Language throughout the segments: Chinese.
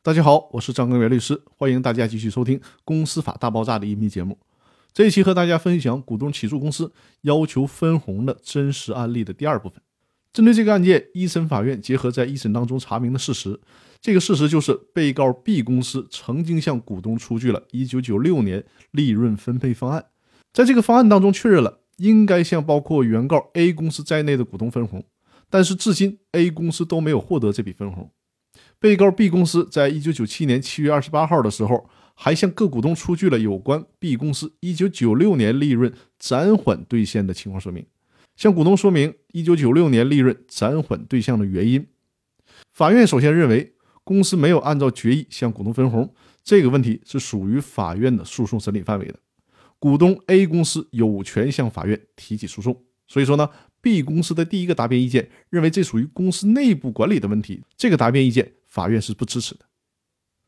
大家好，我是张根元律师，欢迎大家继续收听《公司法大爆炸》的音频节目。这一期和大家分享股东起诉公司要求分红的真实案例的第二部分。针对这个案件，一审法院结合在一审当中查明的事实，这个事实就是被告 B 公司曾经向股东出具了1996年利润分配方案，在这个方案当中确认了应该向包括原告 A 公司在内的股东分红，但是至今 A 公司都没有获得这笔分红。被告 B 公司在一九九七年七月二十八号的时候，还向各股东出具了有关 B 公司一九九六年利润暂缓兑现的情况说明，向股东说明一九九六年利润暂缓兑现的原因。法院首先认为，公司没有按照决议向股东分红，这个问题是属于法院的诉讼审理范围的，股东 A 公司有权向法院提起诉讼。所以说呢。B 公司的第一个答辩意见认为这属于公司内部管理的问题，这个答辩意见法院是不支持的。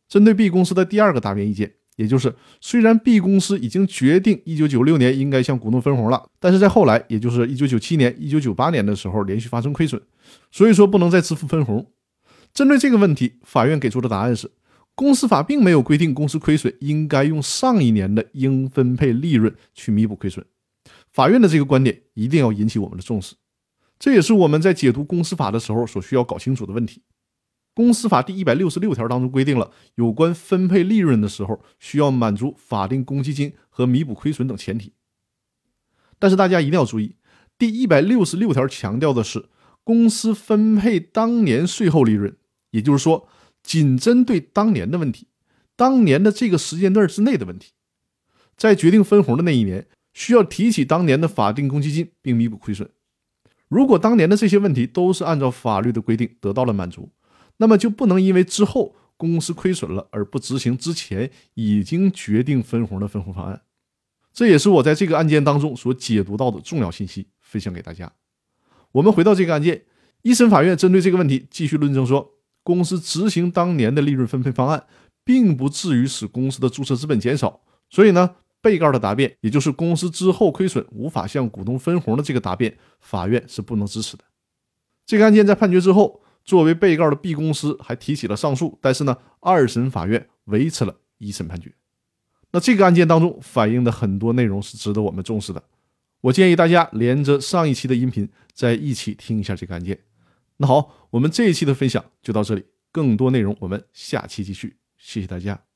针对 B 公司的第二个答辩意见，也就是虽然 B 公司已经决定1996年应该向股东分红了，但是在后来，也就是1997年、1998年的时候连续发生亏损，所以说不能再支付分红。针对这个问题，法院给出的答案是，公司法并没有规定公司亏损应该用上一年的应分配利润去弥补亏损。法院的这个观点一定要引起我们的重视，这也是我们在解读公司法的时候所需要搞清楚的问题。公司法第一百六十六条当中规定了有关分配利润的时候，需要满足法定公积金和弥补亏损等前提。但是大家一定要注意，第一百六十六条强调的是公司分配当年税后利润，也就是说，仅针对当年的问题，当年的这个时间段之内的问题，在决定分红的那一年。需要提起当年的法定公积金并弥补亏损。如果当年的这些问题都是按照法律的规定得到了满足，那么就不能因为之后公司亏损了而不执行之前已经决定分红的分红方案。这也是我在这个案件当中所解读到的重要信息，分享给大家。我们回到这个案件，一审法院针对这个问题继续论证说，公司执行当年的利润分配方案，并不至于使公司的注册资本减少，所以呢。被告的答辩，也就是公司之后亏损无法向股东分红的这个答辩，法院是不能支持的。这个案件在判决之后，作为被告的 B 公司还提起了上诉，但是呢，二审法院维持了一审判决。那这个案件当中反映的很多内容是值得我们重视的。我建议大家连着上一期的音频再一起听一下这个案件。那好，我们这一期的分享就到这里，更多内容我们下期继续。谢谢大家。